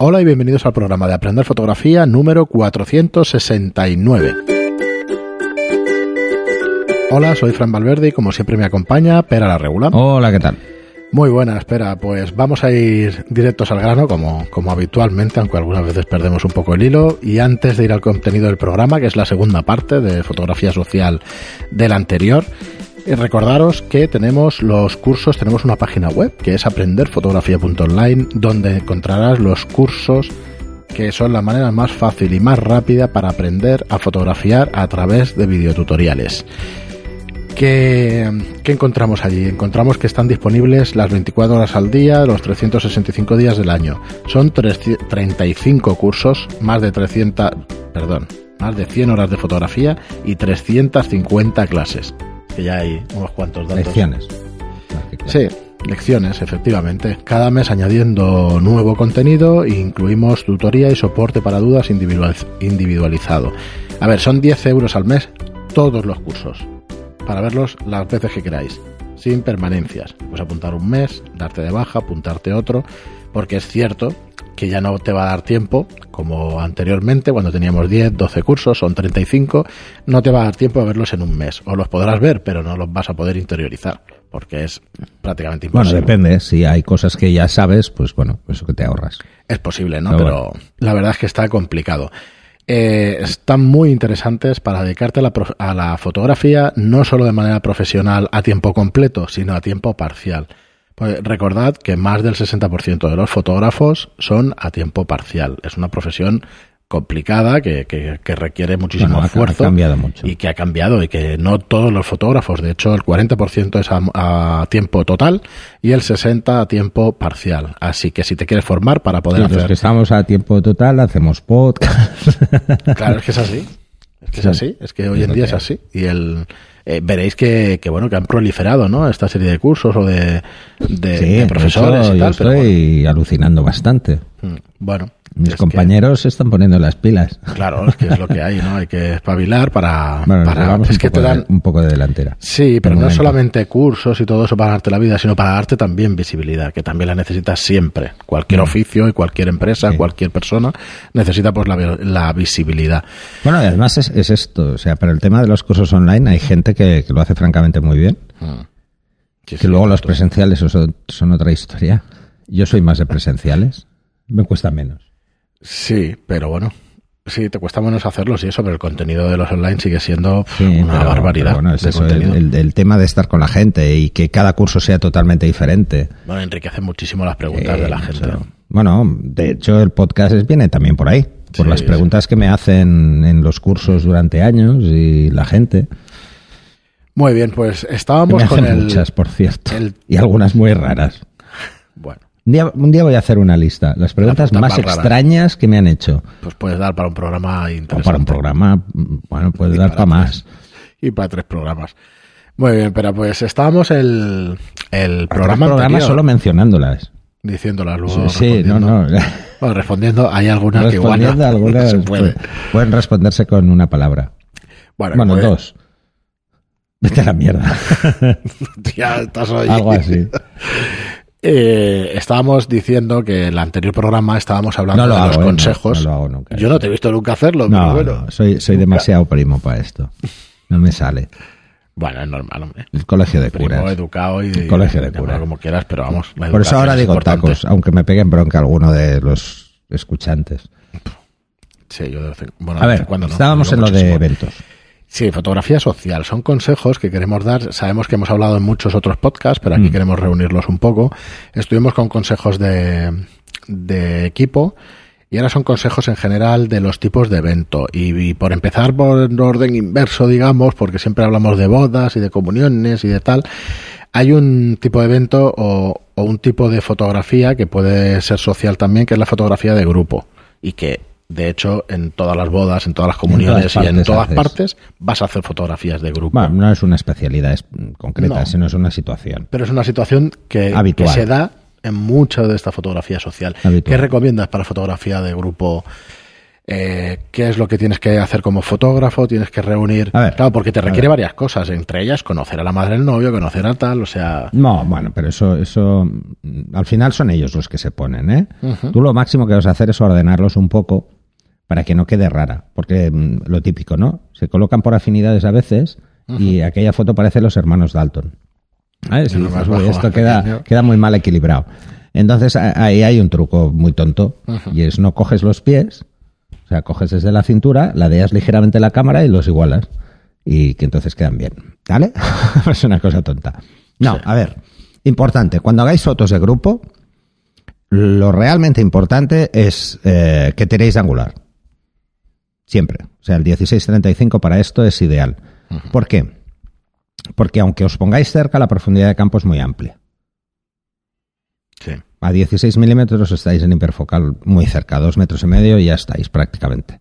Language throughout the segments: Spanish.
Hola y bienvenidos al programa de Aprender Fotografía número 469. Hola, soy Fran Valverde y como siempre me acompaña Pera la Regula. Hola, ¿qué tal? Muy buena, espera, pues vamos a ir directos al grano como, como habitualmente, aunque algunas veces perdemos un poco el hilo. Y antes de ir al contenido del programa, que es la segunda parte de fotografía social del anterior, recordaros que tenemos los cursos, tenemos una página web que es aprenderfotografía.online donde encontrarás los cursos que son la manera más fácil y más rápida para aprender a fotografiar a través de videotutoriales. ¿Qué, ¿Qué, encontramos allí? Encontramos que están disponibles las 24 horas al día, los 365 días del año. Son 35 cursos, más de 300, perdón, más de 100 horas de fotografía y 350 clases que ya hay unos cuantos datos. Lecciones. Sí, lecciones, efectivamente. Cada mes añadiendo nuevo contenido, incluimos tutoría y soporte para dudas individualizado. A ver, son 10 euros al mes todos los cursos, para verlos las veces que queráis, sin permanencias. Pues apuntar un mes, darte de baja, apuntarte otro, porque es cierto que ya no te va a dar tiempo, como anteriormente, cuando teníamos 10, 12 cursos, son 35, no te va a dar tiempo a verlos en un mes. O los podrás ver, pero no los vas a poder interiorizar, porque es prácticamente imposible. Bueno, depende, si hay cosas que ya sabes, pues bueno, eso que te ahorras. Es posible, ¿no? Pero, pero la verdad es que está complicado. Eh, están muy interesantes para dedicarte a la, a la fotografía, no solo de manera profesional a tiempo completo, sino a tiempo parcial. Pues recordad que más del 60% de los fotógrafos son a tiempo parcial. Es una profesión complicada que, que, que requiere muchísimo bueno, esfuerzo ha cambiado mucho. y que ha cambiado y que no todos los fotógrafos, de hecho el 40% es a, a, tiempo total y el 60% a tiempo parcial. Así que si te quieres formar para poder sí, hacer... Los que estamos a tiempo total hacemos podcast. Claro, es que es así. Es que es así, es que hoy en día es así. Y el, eh, veréis que, que, bueno que han proliferado no esta serie de cursos o de, de, sí, de profesores eso y tal, yo estoy bueno. alucinando bastante bueno mis compañeros que, se están poniendo las pilas claro es que es lo que hay no hay que espabilar para, bueno, para es un que te dan de, un poco de delantera sí pero no solamente cursos y todo eso para darte la vida sino para darte también visibilidad que también la necesitas siempre cualquier mm. oficio y cualquier empresa sí. cualquier persona necesita pues la, la visibilidad bueno y además es, es, esto o sea para el tema de los cursos online hay gente que, que lo hace francamente muy bien mm. sí, que sí, luego los presenciales son, son otra historia yo soy más de presenciales me cuesta menos. Sí, pero bueno, sí, te cuesta menos hacerlo, sí, eso, pero el contenido de los online sigue siendo sí, una pero, barbaridad. Pero bueno, el, el, el, tema de estar con la gente y que cada curso sea totalmente diferente. Bueno, enriquece muchísimo las preguntas eh, de la gente. Bueno, de hecho, el podcast viene también por ahí, por sí, las preguntas sí. que me hacen en los cursos durante años y la gente. Muy bien, pues estábamos me con el. Muchas, por cierto. El... Y algunas muy raras. Un día, un día, voy a hacer una lista. Las preguntas más, más extrañas que me han hecho. Pues puedes dar para un programa interesante. O para un programa, bueno, puedes dar para, para más. Y para tres programas. Muy bien, pero pues estábamos el, el programa programa solo mencionándolas. Diciéndolas luego. Sí, no, no. Bueno, respondiendo, hay algunas respondiendo que igual algunas no se puede. Pueden responderse con una palabra. Bueno, bueno pues, dos. Vete a la mierda. ya estás hoy. Algo así. Eh, estábamos diciendo que en el anterior programa estábamos hablando no de hago, los eh, consejos. No, no lo hago nunca. Yo no te he visto nunca hacerlo, no, pero bueno. No, soy, soy demasiado primo para esto. No me sale. Bueno, es normal, hombre. El colegio de Primo, curas. educado y. El colegio de curas. Como quieras, pero vamos. Por eso ahora digo importante. tacos, aunque me peguen bronca alguno de los escuchantes. Sí, yo de vez en, bueno, A ver, cuando no, estábamos en lo de eventos. Sí, fotografía social. Son consejos que queremos dar. Sabemos que hemos hablado en muchos otros podcasts, pero aquí mm. queremos reunirlos un poco. Estuvimos con consejos de, de equipo y ahora son consejos en general de los tipos de evento. Y, y, por empezar por orden inverso, digamos, porque siempre hablamos de bodas y de comuniones y de tal, hay un tipo de evento o, o un tipo de fotografía que puede ser social también, que es la fotografía de grupo. Y que de hecho, en todas las bodas, en todas las comuniones en y en todas haces. partes vas a hacer fotografías de grupo. Bueno, no es una especialidad concreta, No. sino es una situación. Pero es una situación que, se da en mucha de esta fotografía social. Habitual. ¿Qué recomiendas para fotografía de grupo eh, qué es lo que tienes que hacer como fotógrafo, tienes que reunir. A ver, claro, porque te requiere varias cosas, entre ellas conocer a la madre del novio, conocer a tal, o sea. No, bueno, pero eso, eso mm, al final son ellos los que se ponen, ¿eh? Tú lo máximo que vas a hacer es ordenarlos un poco para que no quede rara, porque mm, lo típico, ¿no? Se colocan por afinidades a veces y aquella foto parece los hermanos Dalton. ¿Sabes? Uno Y más dices, bajo, "Uy, más esto queda, pequeño". queda muy mal equilibrado. Entonces ahí hay un truco muy tonto y es no coges los pies, o sea, coges desde la cintura, ladeas ligeramente la cámara y los igualas y que entonces quedan bien. ¿Vale? es una cosa tonta. No, Sí. a ver, importante, cuando hagáis fotos de grupo, lo realmente importante es eh, que tiréis de angular. Siempre. O sea, el 16-35 para esto es ideal. ¿Por qué? Porque aunque os pongáis cerca, la profundidad de campo es muy amplia. Sí. A 16 milímetros estáis en hiperfocal muy cerca, dos metros y medio y ya estáis prácticamente.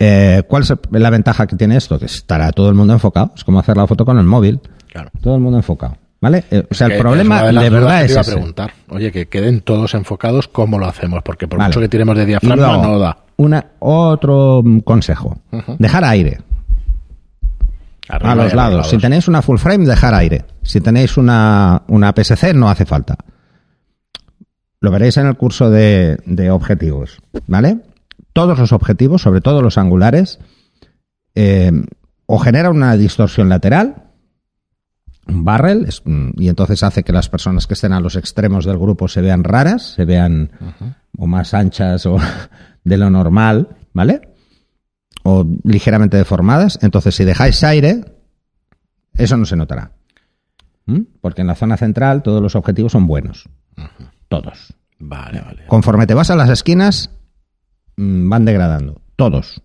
Eh, ¿Cuál es la ventaja que tiene esto? Que estará todo el mundo enfocado. Es como hacer la foto con el móvil. Claro. Todo el mundo enfocado. ¿Vale? Eh, o sea, Que el problema es de verdad que te es iba a preguntar. Oye, que queden todos enfocados, ¿cómo lo hacemos? Porque por Vale. mucho que tiremos de diafragma, luego, no da. Una, otro mm, consejo. Dejar aire Arriba a los lados. Si tenéis una full frame, dejar aire. Si tenéis una, una PSC, no hace falta. Lo veréis en el curso de, de objetivos. ¿Vale? Todos los objetivos, sobre todo los angulares, eh, o generan una distorsión lateral, barrel, es- mm, y entonces hace que las personas que estén a los extremos del grupo se vean raras, se vean o más anchas o de lo normal, ¿vale? O ligeramente deformadas. Entonces, si dejáis aire, eso no se notará. ¿Mm? Porque en la zona central todos los objetivos son buenos. Todos. Vale, vale. Conforme te vas a las esquinas, mm, van degradando. Todos.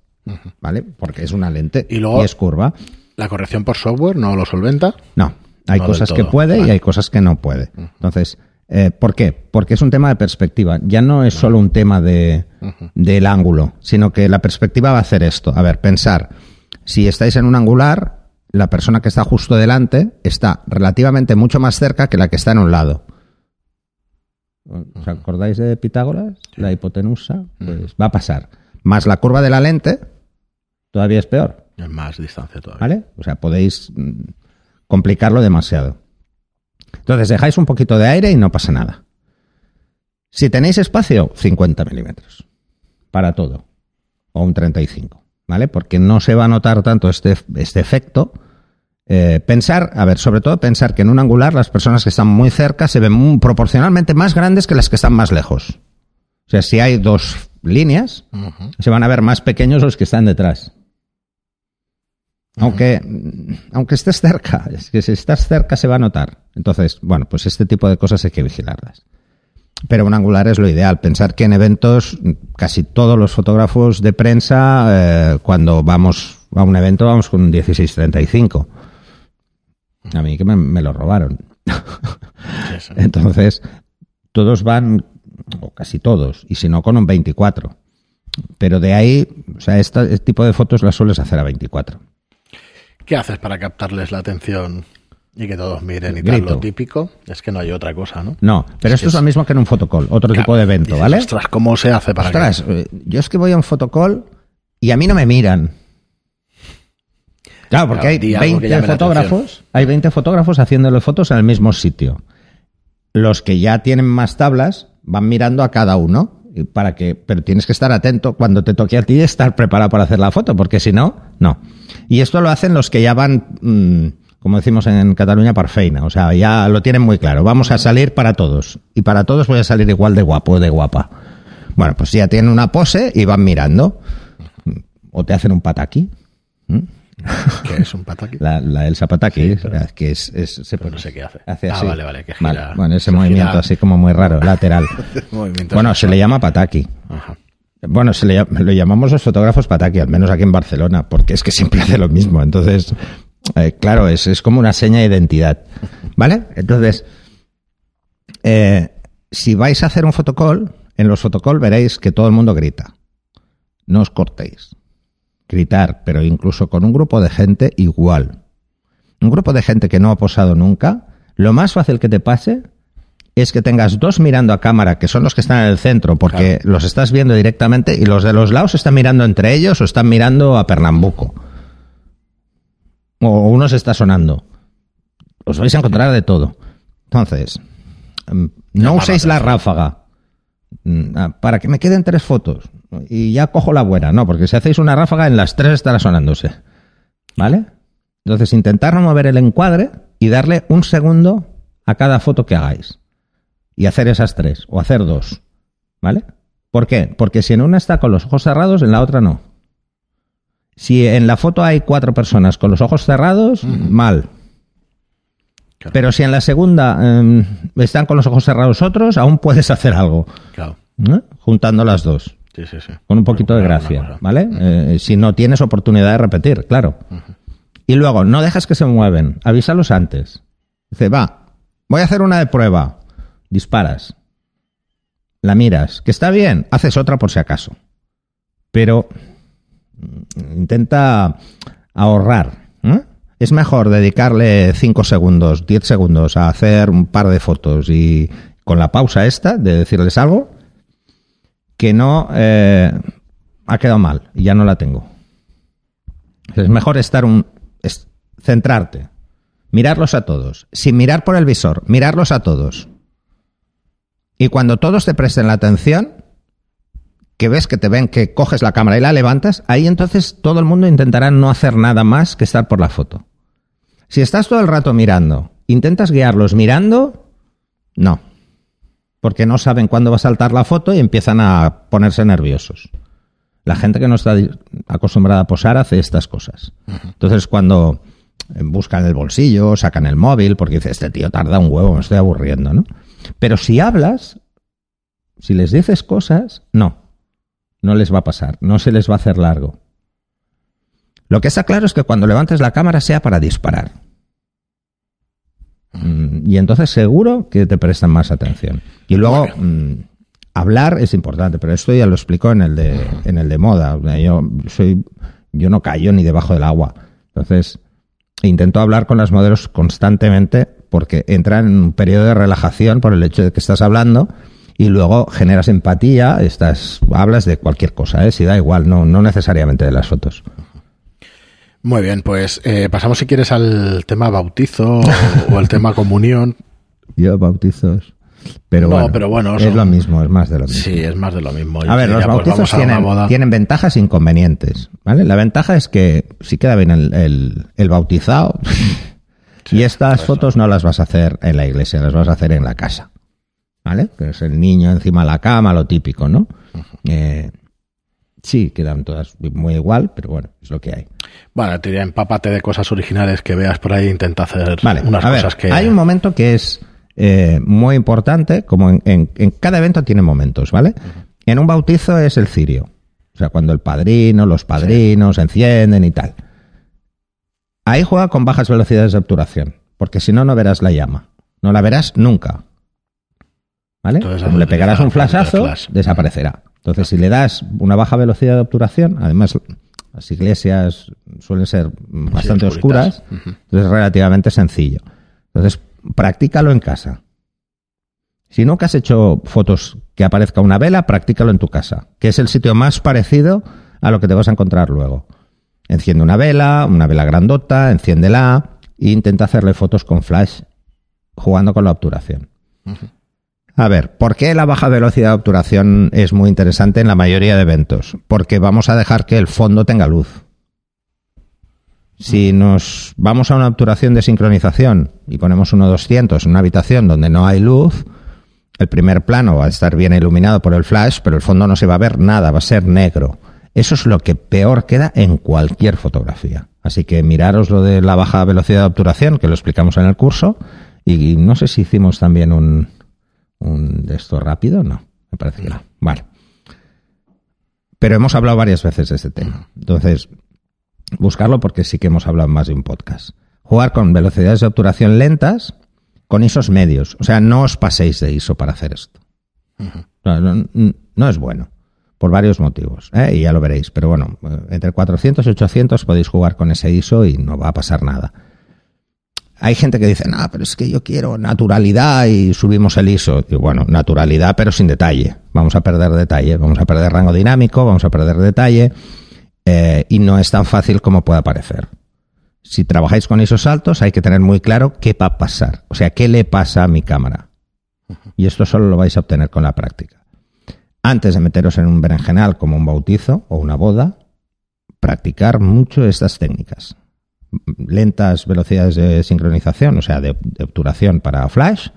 ¿Vale? Porque es una lente Y luego- es curva. ¿La corrección por software no lo solventa? No, hay No cosas que puede y hay cosas que no puede. Entonces, eh, ¿por qué? Porque es un tema de perspectiva. Ya no es solo un tema de, del ángulo, sino que la perspectiva va a hacer esto. A ver, pensar, si estáis en un angular, la persona que está justo delante está relativamente mucho más cerca que la que está en un lado. ¿Os acordáis de Pitágoras? La hipotenusa, pues va a pasar. Más la curva de la lente, todavía es peor. Es más distancia todavía. ¿Vale? O sea, podéis mm, complicarlo demasiado. Entonces, dejáis un poquito de aire y no pasa nada. Si tenéis espacio, 50 milímetros. Para todo. O un 35. ¿Vale? Porque no se va a notar tanto este, este efecto. Eh, pensar, a ver, sobre todo pensar que en un angular las personas que están muy cerca se ven muy- proporcionalmente más grandes que las que están más lejos. O sea, si hay dos líneas, se van a ver más pequeños los que están detrás. Aunque, aunque estés cerca, es que si estás cerca se va a notar. Entonces, bueno, pues este tipo de cosas hay que vigilarlas. Pero un angular es lo ideal. Pensar que en eventos, casi todos los fotógrafos de prensa, eh, cuando vamos a un evento, vamos con un 1635. A mí que me, me lo robaron. Entonces, todos van, o casi todos, y si no, con un 24. Pero de ahí, o sea, esta- este tipo de fotos las sueles hacer a 24. ¿Qué haces para captarles la atención y que todos miren y tal? Grito. Lo típico es que no hay otra cosa, ¿no? No, pero Es esto es lo mismo que en un fotocall, otro tipo de evento, Dices, ¿vale? Ostras, ¿cómo se hace para Ostras, eh, yo es que voy a un fotocall y a mí no me miran. Claro, porque hay di algo que 20 llame la fotógrafos, hay 20 fotógrafos haciéndole fotos en el mismo sitio. Los que ya tienen más tablas van mirando a cada uno para que, pero tienes que estar atento cuando te toque a ti estar preparado para hacer la foto, porque si no, no. Y esto lo hacen los que ya van, mm, como decimos en Cataluña, par feina, o sea, ya lo tienen muy claro. Vamos a salir para todos y para todos voy a salir igual de guapo de guapa. Bueno, pues ya tienen una pose y van mirando. O te hacen un pataki. ¿Mm? que, es un pataki? La, la Elsa Pataki, Sí, pero- que es, es- se no pone- sé qué hace. Hace Ah, así. vale, vale, que gira- Bueno, ese se movimiento gira. así como muy raro, lateral. Bueno, se le llama Pataki. Ajá. Bueno, se le, lo llamamos los fotógrafos Pataki, al menos aquí en Barcelona, porque es que siempre hace lo mismo. Entonces, eh, claro, es, es como una seña de identidad. ¿Vale? Entonces, eh, si vais a hacer un fotocall, en los fotocall veréis que todo el mundo grita. No os cortéis. Gritar, pero incluso con un grupo de gente igual. Un grupo de gente que no ha posado nunca, lo más fácil que te pase es que tengas dos mirando a cámara, que son los que están en el centro, porque los estás viendo directamente, y los de los lados están mirando entre ellos o están mirando a Pernambuco. O uno se está sonando. Os vais a encontrar de todo. Entonces, mm, no uséis la ráfaga para que me queden tres fotos y ya cojo la buena. No, porque si hacéis una ráfaga, en las tres estará sonándose. ¿Vale? Entonces, intentar mover el encuadre y darle un segundo a cada foto que hagáis y hacer esas tres, o hacer dos. ¿Vale? ¿Por qué? Porque si en una está con los ojos cerrados, en la otra no. Si en la foto hay cuatro personas con los ojos cerrados, mal. Pero si en la segunda em, están con los ojos cerrados otros, aún puedes hacer algo. Claro. Juntando las dos. Sí, sí, sí. Con un poquito de gracia, ¿vale? Eh, si no tienes oportunidad de repetir, claro. Y luego, no dejas que se mueven, avísalos antes. Dice, va, voy a hacer una de prueba disparas, la miras, que está bien, haces otra por si acaso. Pero mm, intenta ahorrar. ¿eh? Es mejor dedicarle 5 segundos, 10 segundos a hacer un par de fotos y con la pausa esta de decirles algo que no eh, ha quedado mal y ya no la tengo. Es mejor estar un centrarte, mirarlos a todos, sin mirar por el visor, mirarlos a todos y cuando todos te presten la atención, que ves que te ven que coges la cámara y la levantas, ahí entonces todo el mundo intentará no hacer nada más que estar por la foto. Si estás todo el rato mirando, intentas guiarlos mirando, no. Porque no saben cuándo va a saltar la foto y empiezan a ponerse nerviosos. La gente que no está acostumbrada a posar hace estas cosas. Entonces cuando buscan el bolsillo, sacan el móvil, porque dice, este tío tarda un huevo, me estoy aburriendo, ¿no? Pero si hablas, si les dices cosas, no, no les va a pasar, no se les va a hacer largo. Lo que está claro es que cuando levantes la cámara sea para disparar. Mm, y entonces seguro que te prestan más atención. Y luego, mm, hablar es importante, pero esto ya lo explico en el de, en el de moda. Yo, soy, yo no callo ni debajo del agua. Entonces, intento hablar con las modelos constantemente porque entra en un periodo de relajación por el hecho de que estás hablando y luego generas empatía, estás, hablas de cualquier cosa, ¿eh? si da igual, no, no necesariamente de las fotos. Muy bien, pues eh, pasamos si quieres al tema bautizo o, el tema comunión. Yo bautizos. Pero, bueno, pero bueno, es lo mismo, es más de lo mismo. Sí, es más de lo mismo. A ver, los pues, bautizos tienen, tienen, ventajas e inconvenientes. ¿vale? La ventaja es que si queda bien el, el bautizado, y estas fotos no las vas a hacer en la iglesia, las vas a hacer en la casa. ¿Vale? Que es el niño encima de la cama, lo típico, ¿no? Eh, sí, quedan todas muy igual, pero bueno, es lo que hay. Bueno, te diría, empápate de cosas originales que veas por ahí, intenta hacer unas cosas que... Hay un momento que es eh, muy importante, como en, cada evento tiene momentos, ¿vale? En un bautizo es el cirio. O sea, cuando el padrino, los padrinos encienden y tal. Ahí juega con bajas velocidades de obturación, porque si no, no verás la llama. No la verás nunca. ¿Vale? Como le pegarás un flashazo, desaparecerá. Entonces, si le das una baja velocidad de obturación, además las iglesias suelen ser bastante oscuras, entonces es relativamente sencillo. Entonces, practícalo en casa. Si nunca has hecho fotos que aparezca una vela, practícalo en tu casa, que es el sitio más parecido a lo que te vas a encontrar luego. Enciende una vela, una vela grandota, enciéndela e intenta hacerle fotos con flash jugando con la obturación. A ver, ¿por qué la baja velocidad de obturación es muy interesante en la mayoría de eventos? Porque vamos a dejar que el fondo tenga luz. Si nos vamos a una obturación de sincronización y ponemos uno 200 en una habitación donde no hay luz, el primer plano va a estar bien iluminado por el flash, pero el fondo no se va a ver nada, va a ser negro. Eso es lo que peor queda en cualquier fotografía. Así que miraros lo de la baja velocidad de obturación, que lo explicamos en el curso, y no sé si hicimos también un, un de esto rápido, no, me parece que no. Vale. Pero hemos hablado varias veces de este tema. Entonces, buscarlo porque sí que hemos hablado más de un podcast. Jugar con velocidades de obturación lentas con ISOs medios. O sea, no os paséis de ISO para hacer esto. no es bueno por varios motivos, ¿eh? y ya lo veréis. Pero bueno, entre 400 y 800 podéis jugar con ese ISO y no va a pasar nada. Hay gente que dice, no, pero es que yo quiero naturalidad y subimos el ISO. Y bueno, naturalidad, pero sin detalle. Vamos a perder detalle, vamos a perder rango dinámico, vamos a perder detalle. Eh, y no es tan fácil como pueda parecer. Si trabajáis con ISOs altos, hay que tener muy claro qué va a pasar. O sea, qué le pasa a mi cámara. Y esto solo lo vais a obtener con la práctica. Antes de meteros en un berenjenal como un bautizo o una boda, practicar mucho estas técnicas lentas velocidades de sincronización, o sea, de, obturación para flash,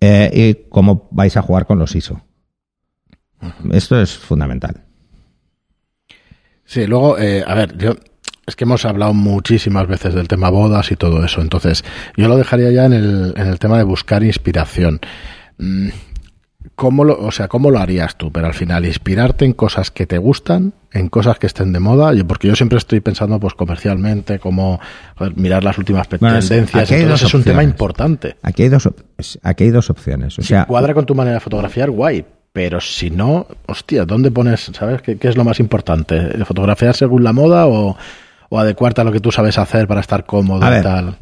eh, y cómo vais a jugar con los ISO. Esto es fundamental. Sí, luego, eh, a ver, yo es que hemos hablado muchísimas veces del tema bodas y todo eso, entonces yo lo dejaría ya en el, en el tema de buscar inspiración. ¿Cómo lo, o sea, ¿cómo lo harías tú? Pero al final, inspirarte en cosas que te gustan, en cosas que estén de moda, porque yo siempre estoy pensando pues comercialmente, cómo mirar las últimas tendencias, entonces es un tema importante. Aquí hay dos, aquí hay dos opciones. O sea, cuadra con tu manera de fotografiar, guay, pero si no, hostia, ¿dónde pones, sabes, qué, es lo más importante? ¿Fotografiar según la moda o, o, adecuarte a lo que tú sabes hacer para estar cómodo y tal?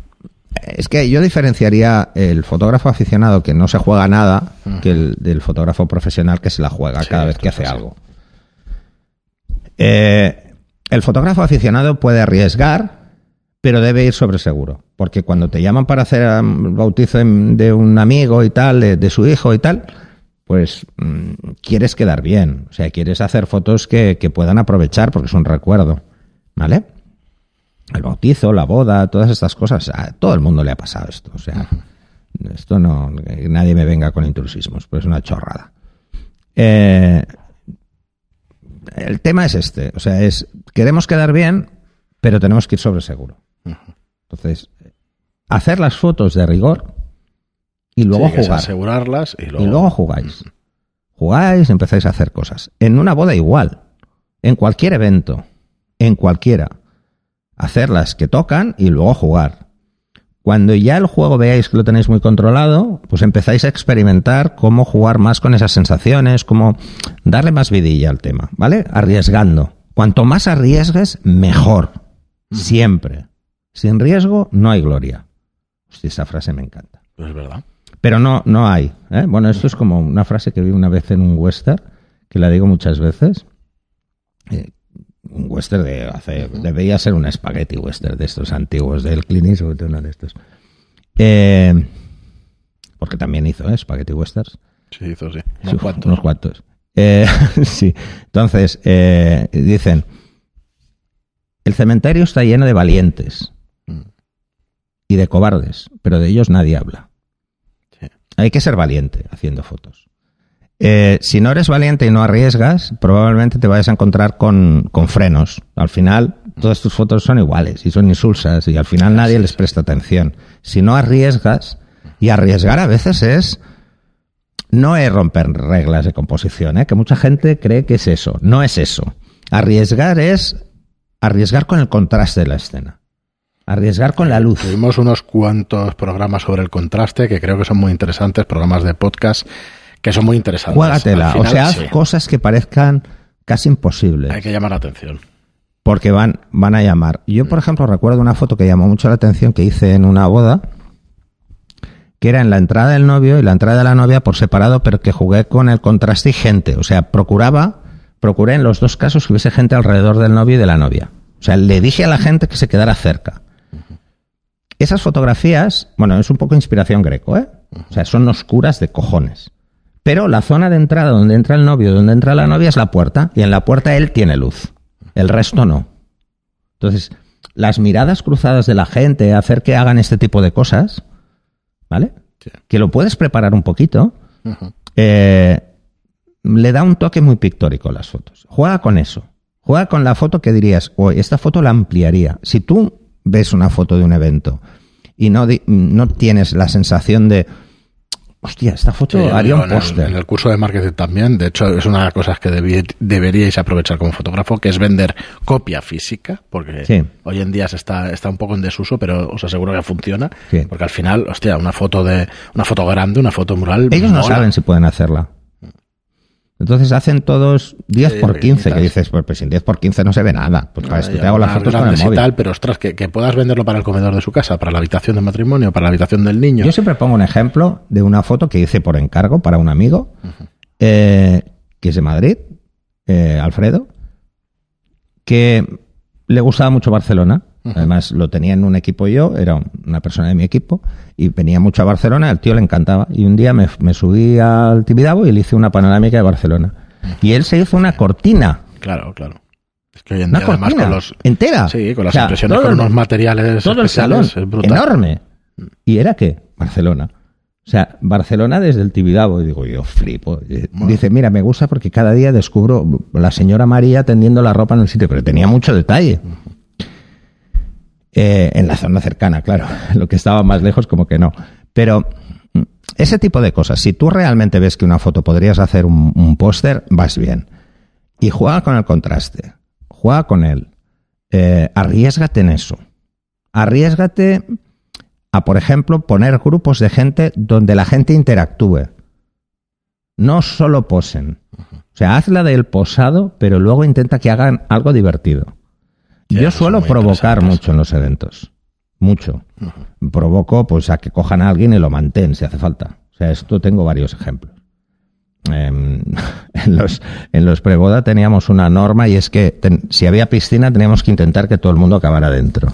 Es que yo diferenciaría el fotógrafo aficionado que no se juega nada que el del fotógrafo profesional que se la juega cada vez que hace algo. Eh, el fotógrafo aficionado puede arriesgar, pero debe ir sobre seguro. Porque cuando te llaman para hacer el um, bautizo de un amigo y tal, de, su hijo y tal, pues mm, quieres quedar bien. O sea, quieres hacer fotos que, que puedan aprovechar porque es un recuerdo. ¿Vale? El bautizo, la boda, todas estas cosas, a todo el mundo le ha pasado esto. O sea, esto no, nadie me venga con intrusismos, pues es una chorrada. Eh, el tema es este, o sea, es, queremos quedar bien, pero tenemos que ir sobre seguro. Entonces, hacer las fotos de rigor y luego jugar. Asegurarlas y luego... y luego jugáis. Jugáis, empezáis a hacer cosas. En una boda igual, en cualquier evento, en cualquiera hacer las que tocan y luego jugar. Cuando ya el juego veáis que lo tenéis muy controlado, pues empezáis a experimentar cómo jugar más con esas sensaciones, cómo darle más vidilla al tema, ¿vale? Arriesgando. Cuanto más arriesgues, mejor. Siempre. Sin riesgo, no hay gloria. Hostia, esa frase me encanta. Pues es verdad. Pero no, no hay. ¿eh? Bueno, esto es como una frase que vi una vez en un western, que la digo muchas veces, eh, un western de hace, debería ser un spaghetti western de estos antiguos, del Clint o uno de estos. Eh, porque también hizo ¿eh? spaghetti westerns. Sí, hizo, sí. Unos cuantos. Eh, sí. Entonces, eh, dicen, el cementerio está lleno de valientes mm. y de cobardes, pero de ellos nadie habla. Hay que ser valiente haciendo fotos. Eh, si no eres valiente y no arriesgas, probablemente te vayas a encontrar con, frenos. Al final, todas tus fotos son iguales y son insulsas y al final nadie les presta atención. Si no arriesgas, y arriesgar a veces es no es romper reglas de composición, ¿eh? que mucha gente cree que es eso. No es eso. Arriesgar es arriesgar con el contraste de la escena. Arriesgar con la luz. Tuvimos unos cuantos programas sobre el contraste que creo que son muy interesantes, programas de podcast que son muy interesantes. Juégatela, o sea, haz cosas que parezcan casi imposibles. Hay que llamar la atención. Porque van, van a llamar. Yo, por ejemplo, recuerdo una foto que llamó mucho la atención que hice en una boda, que era en la entrada del novio y la entrada de la novia por separado, pero que jugué con el contraste y gente. O sea, procuraba, procuré en los dos casos que hubiese gente alrededor del novio y de la novia. O sea, le dije a la gente que se quedara cerca. Esas fotografías, bueno, es un poco inspiración greco, ¿eh? O sea, son oscuras de cojones. Pero la zona de entrada donde entra el novio, donde entra la novia es la puerta, y en la puerta él tiene luz, el resto no. Entonces, las miradas cruzadas de la gente, hacer que hagan este tipo de cosas, ¿vale? Que lo puedes preparar un poquito, eh, le da un toque muy pictórico a las fotos. Juega con eso. Juega con la foto que dirías, oh, esta foto la ampliaría. Si tú ves una foto de un evento y no, no tienes la sensación de, Hostia, esta foto haría un póster. En, el curso de marketing también, de hecho, es una de las cosas que deberíais aprovechar como fotógrafo, que es vender copia física, porque hoy en día se está, está un poco en desuso, pero os aseguro que funciona. Porque al final, hostia, una foto de una foto grande, una foto mural. Ellos no saben si pueden hacerla. Entonces hacen todos 10 por 15, que dices, pues, pues sin 10 por 15 no se ve nada. Pues para esto te hago las fotos con el móvil. Tal, pero ostras, que, que, puedas venderlo para el comedor de su casa, para la habitación de matrimonio, para la habitación del niño. Yo siempre pongo un ejemplo de una foto que hice por encargo para un amigo, eh, que es de Madrid, eh, Alfredo, que le gustaba mucho Barcelona. Además, lo tenía en un equipo yo, era una persona de mi equipo, y venía mucho a Barcelona, al tío le encantaba. Y un día me, subí al Tibidabo y le hice una panorámica de Barcelona. Y él se hizo una cortina. Claro, claro. Es que hoy en día, además, con los. entera. Sí, con las impresiones con unos materiales. Todo el salón. Enorme. ¿Y era qué? Barcelona. O sea, Barcelona desde el Tibidabo. Y digo, yo flipo. Dice, mira, me gusta porque cada día descubro la señora María tendiendo la ropa en el sitio, pero tenía mucho detalle. Eh, en la zona cercana, claro. Lo que estaba más lejos, como que no. Pero mm, ese tipo de cosas, si tú realmente ves que una foto podrías hacer un, póster, vas bien. Y juega con el contraste. Juega con él. Eh, arriesgate en eso. Arriesgate a, por ejemplo, poner grupos de gente donde la gente interactúe. No solo posen. O sea, hazla del posado, pero luego intenta que hagan algo divertido. Yo suelo provocar mucho en los eventos. Mucho. Provoco pues a que cojan a alguien y lo mantén si hace falta. O sea, esto tengo varios ejemplos. Em, en los, en los preboda teníamos una norma y es que si había piscina teníamos que intentar que todo el mundo acabara dentro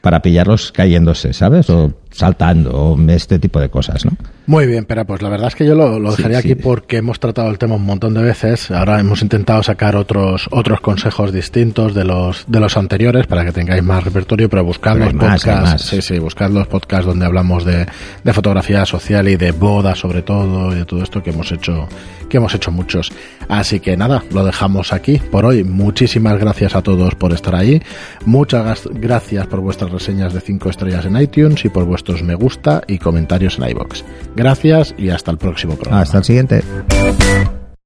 para pillarlos cayéndose, ¿sabes? O saltando, este tipo de cosas, ¿no? Muy bien, pero pues la verdad es que yo lo, dejaría aquí porque hemos tratado el tema un montón de veces. Ahora hemos intentado sacar otros otros consejos distintos de los de los anteriores para que tengáis más repertorio, pero buscad los podcasts, sí, sí, buscad los podcasts donde hablamos de, de fotografía social y de boda sobre todo y de todo esto que hemos hecho que hemos hecho muchos. Así que nada, lo dejamos aquí por hoy. Muchísimas gracias a todos por estar ahí. Muchas gracias por vuestras reseñas de 5 estrellas en iTunes y por me gusta y comentarios en iBox. Gracias y hasta el próximo programa. Hasta el siguiente.